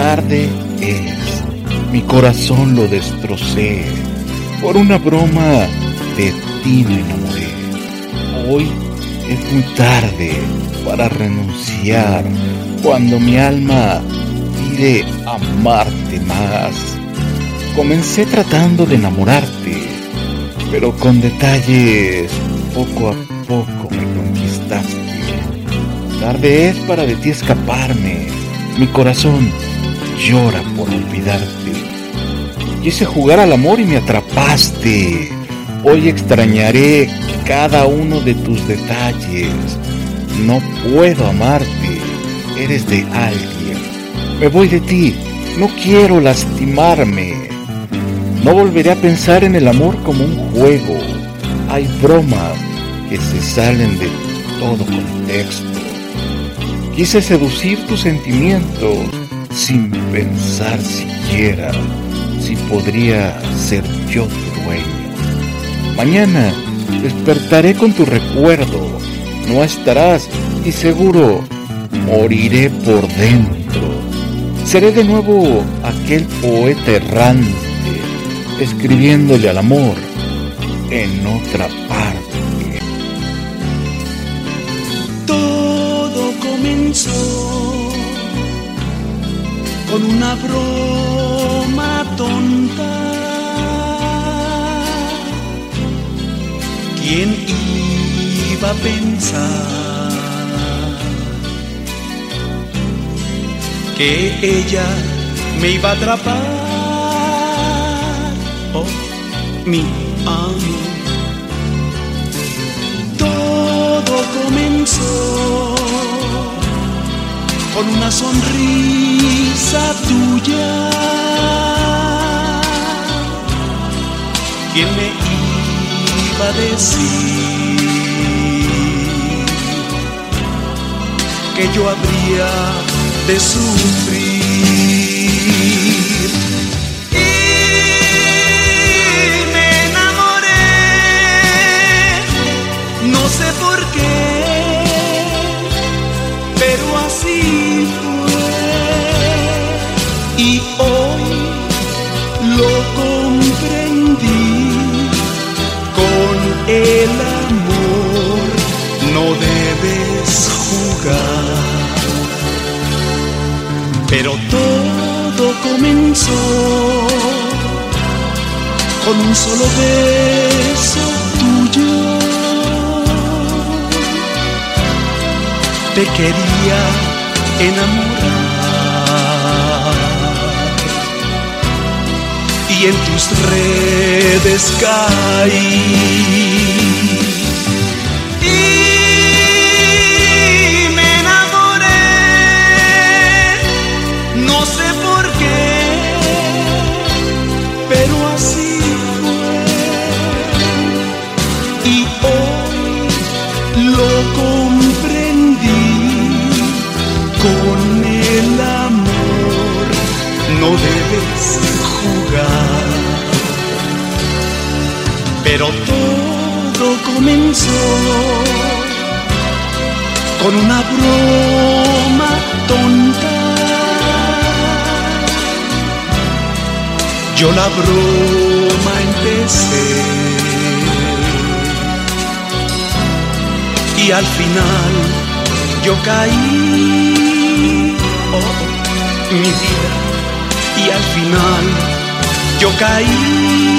tarde es. Mi corazón lo destrocé. Por una broma de ti me enamoré. Hoy es muy tarde para renunciar cuando mi alma pide amarte más. Comencé tratando de enamorarte, pero con detalles poco a poco me conquistaste. Tarde es para de ti escaparme. Mi corazón llora por olvidarte. Quise jugar al amor y me atrapaste. Hoy extrañaré cada uno de tus detalles. No puedo amarte. Eres de alguien. Me voy de ti. No quiero lastimarme. No volveré a pensar en el amor como un juego. Hay bromas que se salen de todo contexto. Quise seducir tus sentimientos sin pensar siquiera si podría ser yo tu dueño. Mañana despertaré con tu recuerdo, no estarás y seguro moriré por dentro. Seré de nuevo aquel poeta errante, escribiéndole al amor en otra parte. Todo comenzó con una broma tonta. ¿Quién iba a pensar que ella me iba a atrapar? Oh, mi amor. Todo comenzó con una sonrisa tuya. ¿Quién me iba a decir que yo habría de sufrir? Pero todo comenzó con un solo beso tuyo. Te quería enamorar y en tus redes caí. Pero todo comenzó con una broma tonta. Yo la broma empecé y al final yo caí, oh, mi vida, y al final yo caí.